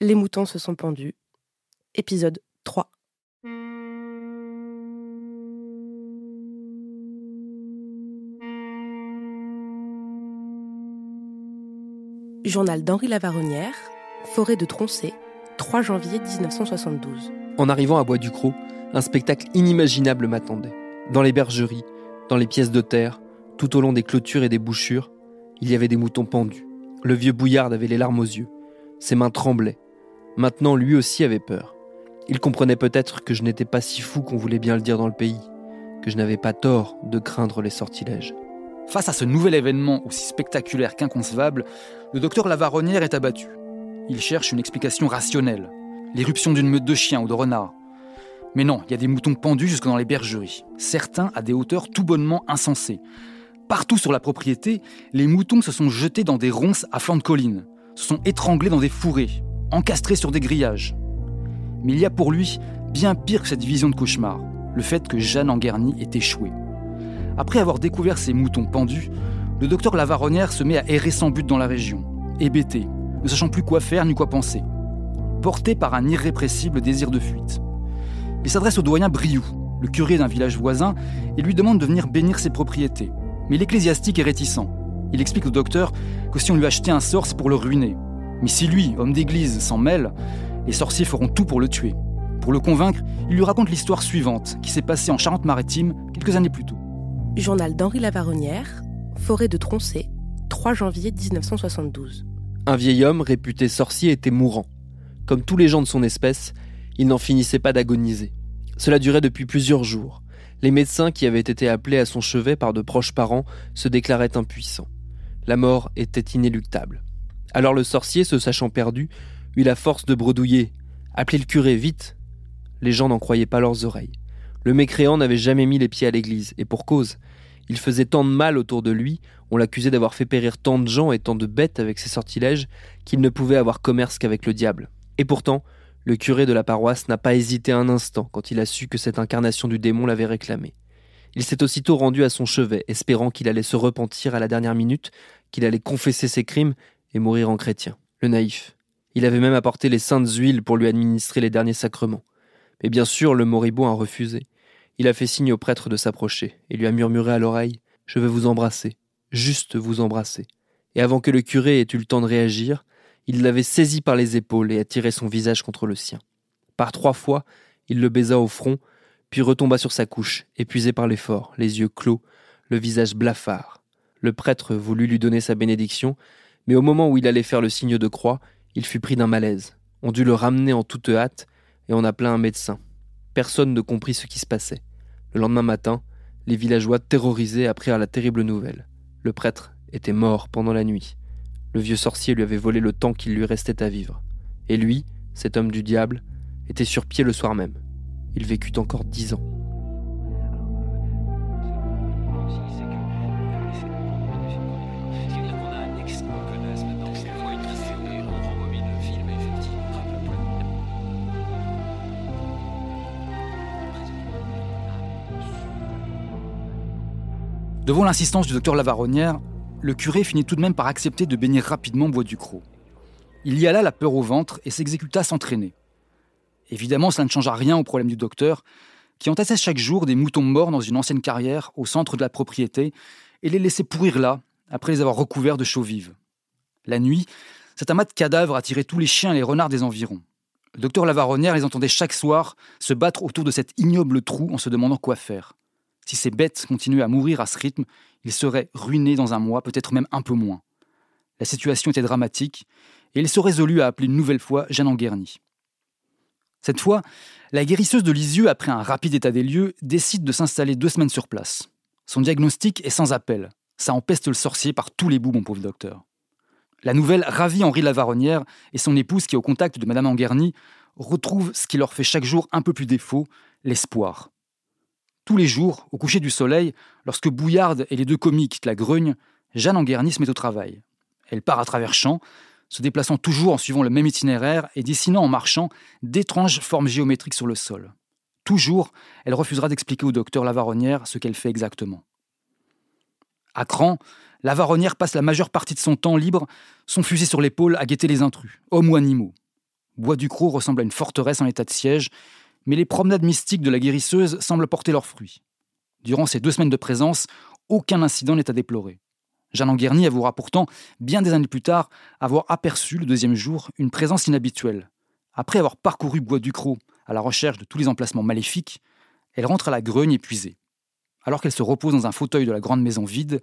Les moutons se sont pendus. Épisode 3. Journal d'Henri Lavaronnière, Forêt de Troncé, 3 janvier 1972. En arrivant à Bois du Croc, un spectacle inimaginable m'attendait. Dans les bergeries, dans les pièces de terre, tout au long des clôtures et des bouchures, il y avait des moutons pendus. Le vieux bouillard avait les larmes aux yeux. Ses mains tremblaient. Maintenant, lui aussi avait peur. Il comprenait peut-être que je n'étais pas si fou qu'on voulait bien le dire dans le pays, que je n'avais pas tort de craindre les sortilèges. Face à ce nouvel événement aussi spectaculaire qu'inconcevable, le docteur Lavaronnière est abattu. Il cherche une explication rationnelle. L'éruption d'une meute de chiens ou de renards. Mais non, il y a des moutons pendus jusque dans les bergeries. Certains à des hauteurs tout bonnement insensées. Partout sur la propriété, les moutons se sont jetés dans des ronces à flanc de colline, se sont étranglés dans des fourrés, encastrés sur des grillages. Mais il y a pour lui bien pire que cette vision de cauchemar, le fait que Jeanne Anguerny ait échoué. Après avoir découvert ces moutons pendus, le docteur Lavaronnière se met à errer sans but dans la région, hébété, ne sachant plus quoi faire ni quoi penser, porté par un irrépressible désir de fuite. Il s'adresse au doyen Briou, le curé d'un village voisin, et lui demande de venir bénir ses propriétés. Mais l'ecclésiastique est réticent. Il explique au docteur que si on lui achetait un sort, c'est pour le ruiner. Mais si lui, homme d'église, s'en mêle, les sorciers feront tout pour le tuer. Pour le convaincre, il lui raconte l'histoire suivante, qui s'est passée en Charente-Maritime quelques années plus tôt. Journal d'Henri Lavaronnière, Forêt de Troncé, 3 janvier 1972. Un vieil homme réputé sorcier était mourant. Comme tous les gens de son espèce, il n'en finissait pas d'agoniser. Cela durait depuis plusieurs jours. Les médecins qui avaient été appelés à son chevet par de proches parents se déclaraient impuissants. La mort était inéluctable. Alors le sorcier, se sachant perdu, eut la force de bredouiller. Appelez le curé, vite Les gens n'en croyaient pas leurs oreilles. Le mécréant n'avait jamais mis les pieds à l'église, et pour cause. Il faisait tant de mal autour de lui, on l'accusait d'avoir fait périr tant de gens et tant de bêtes avec ses sortilèges, qu'il ne pouvait avoir commerce qu'avec le diable. Et pourtant, le curé de la paroisse n'a pas hésité un instant quand il a su que cette incarnation du démon l'avait réclamé. Il s'est aussitôt rendu à son chevet, espérant qu'il allait se repentir à la dernière minute, qu'il allait confesser ses crimes et mourir en chrétien. Le naïf. Il avait même apporté les saintes huiles pour lui administrer les derniers sacrements. Mais bien sûr, le moribond a refusé. Il a fait signe au prêtre de s'approcher et lui a murmuré à l'oreille Je veux vous embrasser, juste vous embrasser. Et avant que le curé ait eu le temps de réagir, il l'avait saisi par les épaules et attiré son visage contre le sien. Par trois fois, il le baisa au front, puis retomba sur sa couche, épuisé par l'effort, les yeux clos, le visage blafard. Le prêtre voulut lui donner sa bénédiction, mais au moment où il allait faire le signe de croix, il fut pris d'un malaise. On dut le ramener en toute hâte, et on appela un médecin. Personne ne comprit ce qui se passait. Le lendemain matin, les villageois terrorisés apprirent la terrible nouvelle. Le prêtre était mort pendant la nuit. Le vieux sorcier lui avait volé le temps qu'il lui restait à vivre. Et lui, cet homme du diable, était sur pied le soir même. Il vécut encore dix ans. Devant l'insistance du docteur Lavaronnière, le curé finit tout de même par accepter de bénir rapidement Bois du Croc. Il y alla la peur au ventre et s'exécuta sans traîner. Évidemment, cela ne changea rien au problème du docteur, qui entassait chaque jour des moutons morts dans une ancienne carrière au centre de la propriété et les laissait pourrir là, après les avoir recouverts de chaux vives. La nuit, cet amas de cadavres attirait tous les chiens et les renards des environs. Le docteur Lavaronnière les entendait chaque soir se battre autour de cet ignoble trou en se demandant quoi faire. Si ces bêtes continuaient à mourir à ce rythme, ils seraient ruinés dans un mois, peut-être même un peu moins. La situation était dramatique, et il se résolut à appeler une nouvelle fois Jeanne Anguerny. Cette fois, la guérisseuse de Lisieux, après un rapide état des lieux, décide de s'installer deux semaines sur place. Son diagnostic est sans appel. Ça empeste le sorcier par tous les bouts, mon pauvre docteur. La nouvelle ravit Henri Lavaronnière et son épouse qui, au contact de Madame Anguerny, retrouvent ce qui leur fait chaque jour un peu plus défaut, l'espoir. Tous les jours, au coucher du soleil, lorsque Bouillarde et les deux commis quittent la Grugne, Jeanne Anguerny se met au travail. Elle part à travers champs, se déplaçant toujours en suivant le même itinéraire et dessinant en marchant d'étranges formes géométriques sur le sol. Toujours, elle refusera d'expliquer au docteur Lavaronnière ce qu'elle fait exactement. À Cran, Lavaronnière passe la majeure partie de son temps libre, son fusil sur l'épaule, à guetter les intrus, hommes ou animaux. Bois du Croc ressemble à une forteresse en état de siège, mais les promenades mystiques de la guérisseuse semblent porter leurs fruits. Durant ces deux semaines de présence, aucun incident n'est à déplorer. Jeanne Anguerny avouera pourtant, bien des années plus tard, avoir aperçu le deuxième jour une présence inhabituelle. Après avoir parcouru Bois du Croc à la recherche de tous les emplacements maléfiques, elle rentre à la Grugne épuisée. Alors qu'elle se repose dans un fauteuil de la grande maison vide,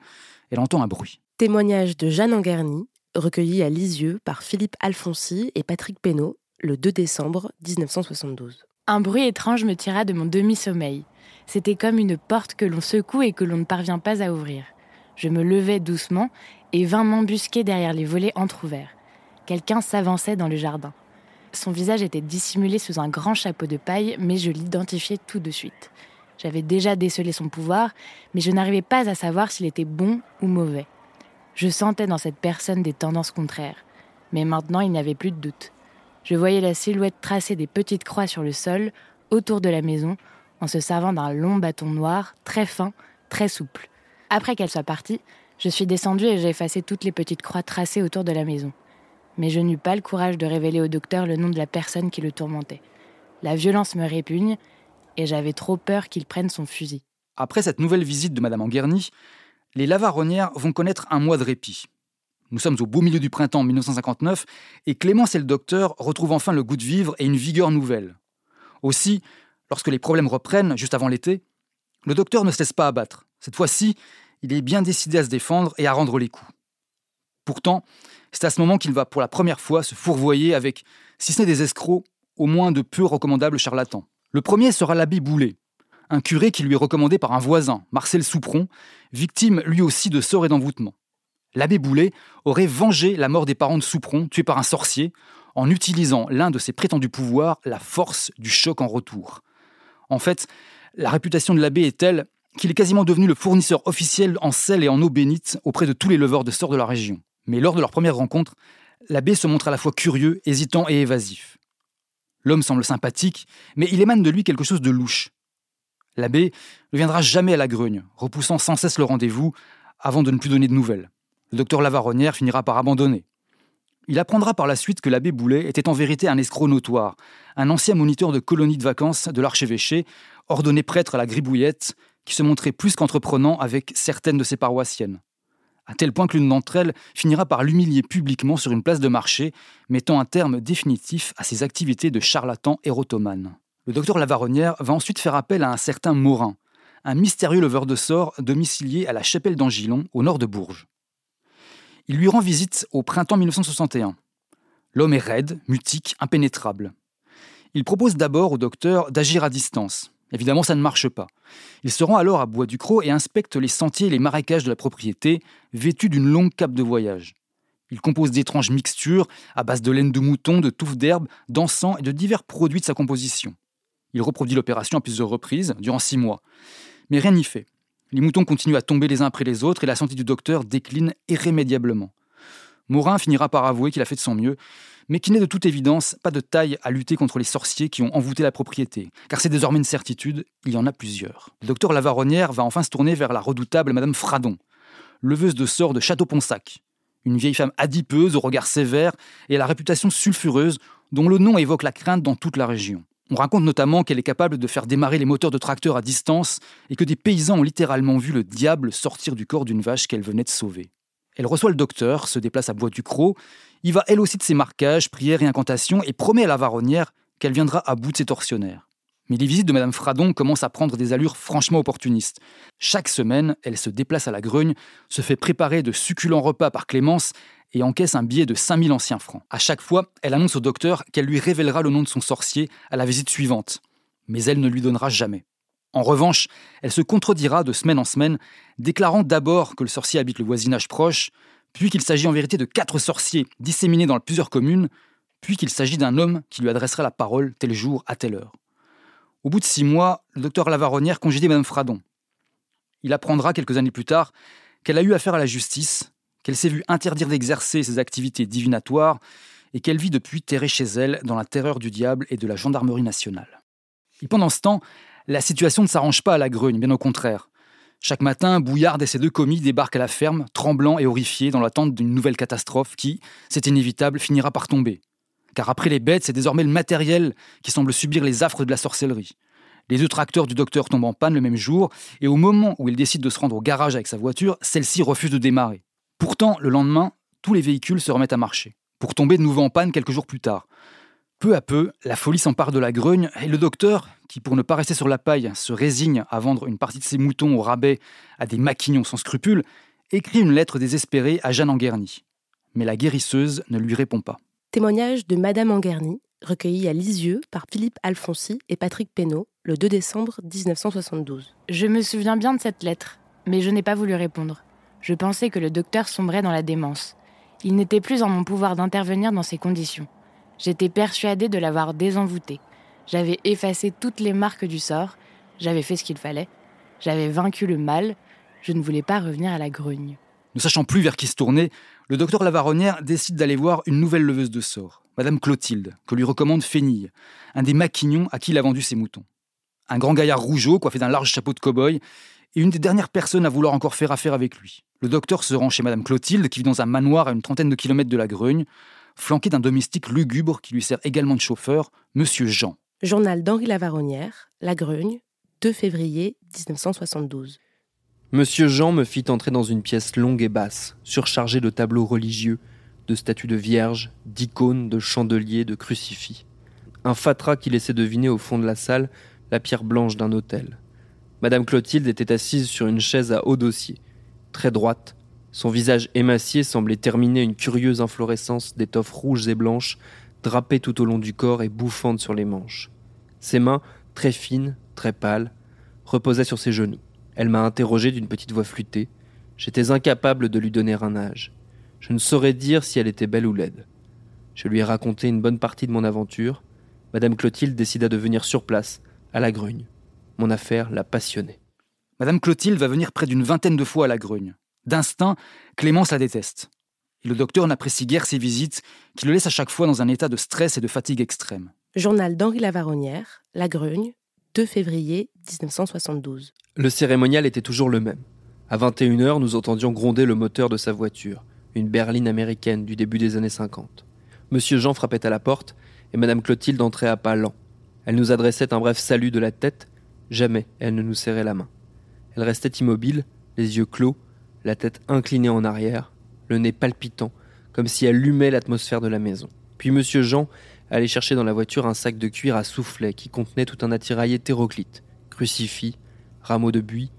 elle entend un bruit. Témoignage de Jeanne Anguerny, recueilli à Lisieux par Philippe Alfonsi et Patrick Pénaud le 2 décembre 1972. Un bruit étrange me tira de mon demi-sommeil. C'était comme une porte que l'on secoue et que l'on ne parvient pas à ouvrir. Je me levai doucement et vins m'embusquer derrière les volets entr'ouverts. Quelqu'un s'avançait dans le jardin. Son visage était dissimulé sous un grand chapeau de paille, mais je l'identifiais tout de suite. J'avais déjà décelé son pouvoir, mais je n'arrivais pas à savoir s'il était bon ou mauvais. Je sentais dans cette personne des tendances contraires, mais maintenant il n'y avait plus de doute. Je voyais la silhouette tracer des petites croix sur le sol, autour de la maison, en se servant d'un long bâton noir, très fin, très souple. Après qu'elle soit partie, je suis descendue et j'ai effacé toutes les petites croix tracées autour de la maison. Mais je n'eus pas le courage de révéler au docteur le nom de la personne qui le tourmentait. La violence me répugne et j'avais trop peur qu'il prenne son fusil. Après cette nouvelle visite de Madame Anguerny, les Lavaronnières vont connaître un mois de répit. Nous sommes au beau milieu du printemps 1959 et Clémence et le docteur retrouvent enfin le goût de vivre et une vigueur nouvelle. Aussi, lorsque les problèmes reprennent, juste avant l'été, le docteur ne se laisse pas abattre. Cette fois-ci, il est bien décidé à se défendre et à rendre les coups. Pourtant, c'est à ce moment qu'il va pour la première fois se fourvoyer avec, si ce n'est des escrocs, au moins de peu recommandables charlatans. Le premier sera l'abbé Boulet, un curé qui lui est recommandé par un voisin, Marcel Soupron, victime lui aussi de sorts et d'envoûtement l'abbé Boulet aurait vengé la mort des parents de Soupron, tués par un sorcier, en utilisant l'un de ses prétendus pouvoirs, la force du choc en retour. En fait, la réputation de l'abbé est telle qu'il est quasiment devenu le fournisseur officiel en sel et en eau bénite auprès de tous les leveurs de sorts de la région. Mais lors de leur première rencontre, l'abbé se montre à la fois curieux, hésitant et évasif. L'homme semble sympathique, mais il émane de lui quelque chose de louche. L'abbé ne viendra jamais à la Grugne, repoussant sans cesse le rendez-vous avant de ne plus donner de nouvelles le docteur Lavaronnière finira par abandonner. Il apprendra par la suite que l'abbé Boulet était en vérité un escroc notoire, un ancien moniteur de colonie de vacances de l'archevêché, ordonné prêtre à la gribouillette, qui se montrait plus qu'entreprenant avec certaines de ses paroissiennes. À tel point que l'une d'entre elles finira par l'humilier publiquement sur une place de marché, mettant un terme définitif à ses activités de charlatan érotomane. Le docteur Lavaronnière va ensuite faire appel à un certain Morin, un mystérieux leveur de sorts domicilié à la chapelle d'Angilon, au nord de Bourges. Il lui rend visite au printemps 1961. L'homme est raide, mutique, impénétrable. Il propose d'abord au docteur d'agir à distance. Évidemment, ça ne marche pas. Il se rend alors à Bois du Croc et inspecte les sentiers et les marécages de la propriété, vêtu d'une longue cape de voyage. Il compose d'étranges mixtures à base de laine de mouton, de touffes d'herbe, d'encens et de divers produits de sa composition. Il reproduit l'opération à plusieurs reprises, durant six mois. Mais rien n'y fait. Les moutons continuent à tomber les uns après les autres et la santé du docteur décline irrémédiablement. Morin finira par avouer qu'il a fait de son mieux, mais qu'il n'est de toute évidence pas de taille à lutter contre les sorciers qui ont envoûté la propriété, car c'est désormais une certitude, il y en a plusieurs. Le docteur Lavaronnière va enfin se tourner vers la redoutable Madame Fradon, leveuse de sorts de Château-Ponsac, une vieille femme adipeuse au regard sévère et à la réputation sulfureuse dont le nom évoque la crainte dans toute la région. On raconte notamment qu'elle est capable de faire démarrer les moteurs de tracteurs à distance et que des paysans ont littéralement vu le diable sortir du corps d'une vache qu'elle venait de sauver. Elle reçoit le docteur, se déplace à Bois du Croc, y va elle aussi de ses marquages, prières et incantations et promet à la varonnière qu'elle viendra à bout de ses tortionnaires. Mais les visites de Madame Fradon commencent à prendre des allures franchement opportunistes. Chaque semaine, elle se déplace à la Grugne, se fait préparer de succulents repas par Clémence et encaisse un billet de 5000 anciens francs. À chaque fois, elle annonce au docteur qu'elle lui révélera le nom de son sorcier à la visite suivante, mais elle ne lui donnera jamais. En revanche, elle se contredira de semaine en semaine, déclarant d'abord que le sorcier habite le voisinage proche, puis qu'il s'agit en vérité de quatre sorciers disséminés dans plusieurs communes, puis qu'il s'agit d'un homme qui lui adressera la parole tel jour à telle heure. Au bout de six mois, le docteur Lavaronnière congédie Madame Fradon. Il apprendra quelques années plus tard qu'elle a eu affaire à la justice, qu'elle s'est vue interdire d'exercer ses activités divinatoires et qu'elle vit depuis terrée chez elle dans la terreur du diable et de la gendarmerie nationale. Pendant ce temps, la situation ne s'arrange pas à la Grugne, bien au contraire. Chaque matin, Bouillard et ses deux commis débarquent à la ferme, tremblants et horrifiés dans l'attente d'une nouvelle catastrophe qui, c'est inévitable, finira par tomber. Car après les bêtes, c'est désormais le matériel qui semble subir les affres de la sorcellerie. Les deux tracteurs du docteur tombent en panne le même jour, et au moment où il décide de se rendre au garage avec sa voiture, celle-ci refuse de démarrer. Pourtant, le lendemain, tous les véhicules se remettent à marcher, pour tomber de nouveau en panne quelques jours plus tard. Peu à peu, la folie s'empare de la Grugne et le docteur, qui pour ne pas rester sur la paille se résigne à vendre une partie de ses moutons au rabais à des maquignons sans scrupules, écrit une lettre désespérée à Jeanne Anguerny. Mais la guérisseuse ne lui répond pas. Témoignage de Madame Anguerny, recueilli à Lisieux par Philippe Alfonsi et Patrick Pénaud le 2 décembre 1972. Je me souviens bien de cette lettre, mais je n'ai pas voulu répondre. Je pensais que le docteur sombrait dans la démence. Il n'était plus en mon pouvoir d'intervenir dans ces conditions. J'étais persuadée de l'avoir désenvoûté. J'avais effacé toutes les marques du sort, j'avais fait ce qu'il fallait, j'avais vaincu le mal, je ne voulais pas revenir à la grugne. Ne sachant plus vers qui se tourner, le docteur Lavaronnière décide d'aller voir une nouvelle leveuse de sort, Madame Clotilde, que lui recommande Fénille, un des maquignons à qui il a vendu ses moutons. Un grand gaillard rougeau, coiffé d'un large chapeau de cow-boy, et une des dernières personnes à vouloir encore faire affaire avec lui. Le docteur se rend chez Madame Clotilde, qui vit dans un manoir à une trentaine de kilomètres de la Grugne, flanqué d'un domestique lugubre qui lui sert également de chauffeur, Monsieur Jean. Journal d'Henri Lavaronnière, La Grugne, 2 février 1972. Monsieur Jean me fit entrer dans une pièce longue et basse, surchargée de tableaux religieux, de statues de vierges, d'icônes, de chandeliers, de crucifix. Un fatras qui laissait deviner au fond de la salle la pierre blanche d'un autel. Madame Clotilde était assise sur une chaise à haut dossier, très droite, son visage émacié semblait terminer une curieuse inflorescence d'étoffes rouges et blanches, drapées tout au long du corps et bouffantes sur les manches. Ses mains, très fines, très pâles, reposaient sur ses genoux. Elle m'a interrogé d'une petite voix flûtée. J'étais incapable de lui donner un âge. Je ne saurais dire si elle était belle ou laide. Je lui ai raconté une bonne partie de mon aventure. Madame Clotilde décida de venir sur place, à la Grugne. Mon affaire l'a passionnée. Madame Clotilde va venir près d'une vingtaine de fois à la Grugne. D'instinct, Clémence la déteste. Et le docteur n'apprécie guère ses visites, qui le laissent à chaque fois dans un état de stress et de fatigue extrême. Journal d'Henri Lavaronnière, La Grugne, 2 février 1972. Le cérémonial était toujours le même. À 21h, nous entendions gronder le moteur de sa voiture, une berline américaine du début des années 50. Monsieur Jean frappait à la porte et Madame Clotilde entrait à pas lents. Elle nous adressait un bref salut de la tête, jamais elle ne nous serrait la main. Elle restait immobile, les yeux clos, la tête inclinée en arrière, le nez palpitant, comme si elle humait l'atmosphère de la maison. Puis monsieur Jean allait chercher dans la voiture un sac de cuir à soufflet qui contenait tout un attirail hétéroclite, crucifix, rameaux de buis,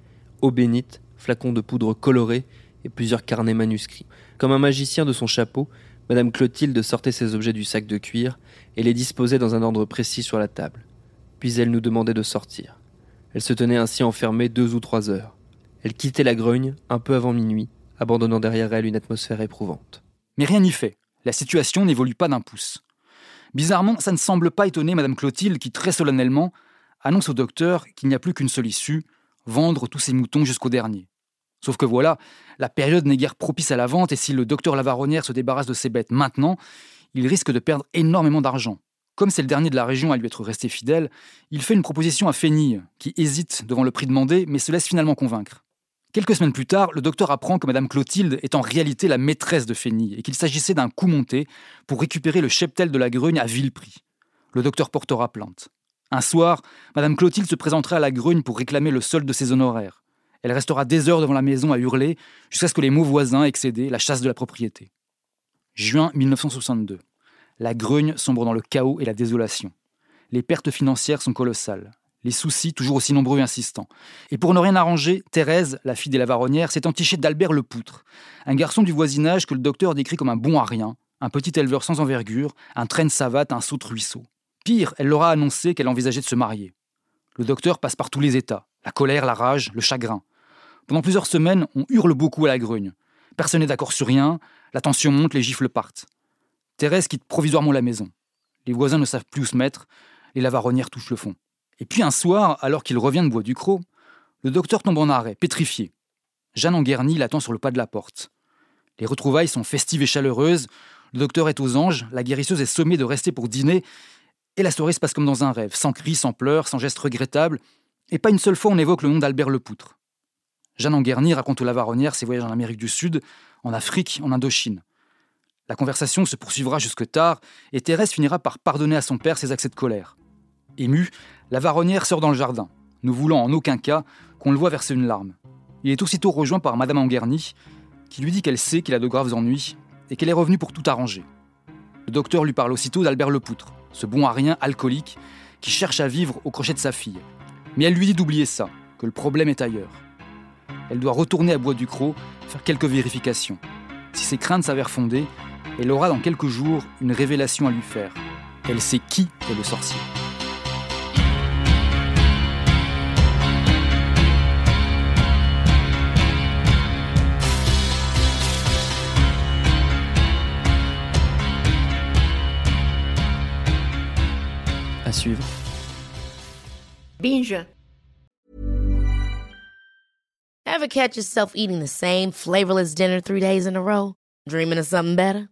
eau bénite, flacons de poudre colorée et plusieurs carnets manuscrits. Comme un magicien de son chapeau, Madame Clotilde sortait ses objets du sac de cuir et les disposait dans un ordre précis sur la table. Puis elle nous demandait de sortir. Elle se tenait ainsi enfermée deux ou trois heures. Elle quittait la grogne un peu avant minuit, abandonnant derrière elle une atmosphère éprouvante. Mais rien n'y fait. La situation n'évolue pas d'un pouce. Bizarrement, ça ne semble pas étonner Madame Clotilde qui, très solennellement, annonce au docteur qu'il n'y a plus qu'une seule issue, vendre tous ses moutons jusqu'au dernier. Sauf que voilà, la période n'est guère propice à la vente et si le docteur Lavaronnière se débarrasse de ses bêtes maintenant, il risque de perdre énormément d'argent. Comme c'est le dernier de la région à lui être resté fidèle, il fait une proposition à Fénille, qui hésite devant le prix demandé mais se laisse finalement convaincre. Quelques semaines plus tard, le docteur apprend que Madame Clotilde est en réalité la maîtresse de Fénille et qu'il s'agissait d'un coup monté pour récupérer le cheptel de la Grugne à vil prix. Le docteur portera plainte. Un soir, Madame Clotilde se présentera à la Grugne pour réclamer le solde de ses honoraires. Elle restera des heures devant la maison à hurler jusqu'à ce que les mots voisins excédent la chasse de la propriété. Juin 1962. La Grugne sombre dans le chaos et la désolation. Les pertes financières sont colossales les soucis toujours aussi nombreux et insistants. Et pour ne rien arranger, Thérèse, la fille des Lavaronnières, s'est entichée d'Albert le Poutre, un garçon du voisinage que le docteur décrit comme un bon à rien, un petit éleveur sans envergure, un train de savate, un saut ruisseau. Pire, elle leur a annoncé qu'elle envisageait de se marier. Le docteur passe par tous les états, la colère, la rage, le chagrin. Pendant plusieurs semaines, on hurle beaucoup à la grugne. Personne n'est d'accord sur rien, la tension monte, les gifles partent. Thérèse quitte provisoirement la maison. Les voisins ne savent plus où se mettre, les lavaronnières touchent le fond. Et puis un soir, alors qu'il revient de Bois du Croc, le docteur tombe en arrêt, pétrifié. Jeanne Anguerny l'attend sur le pas de la porte. Les retrouvailles sont festives et chaleureuses, le docteur est aux anges, la guérisseuse est sommée de rester pour dîner, et la soirée se passe comme dans un rêve, sans cris, sans pleurs, sans gestes regrettables, et pas une seule fois on évoque le nom d'Albert Lepoutre. Jeanne Anguerny raconte aux Lavaronnières ses voyages en Amérique du Sud, en Afrique, en Indochine. La conversation se poursuivra jusque tard, et Thérèse finira par pardonner à son père ses accès de colère. Émue, la Varonnière sort dans le jardin, ne voulant en aucun cas qu'on le voit verser une larme. Il est aussitôt rejoint par Madame Anguerny, qui lui dit qu'elle sait qu'il a de graves ennuis et qu'elle est revenue pour tout arranger. Le docteur lui parle aussitôt d'Albert Lepoutre, ce bon à rien alcoolique qui cherche à vivre au crochet de sa fille. Mais elle lui dit d'oublier ça, que le problème est ailleurs. Elle doit retourner à Bois du Croc, faire quelques vérifications. Si ses craintes s'avèrent fondées, elle aura dans quelques jours une révélation à lui faire. Elle sait qui est le sorcier. À suivre. Binge. Ever catch yourself eating the same flavorless dinner three days in a row? Dreaming of something better?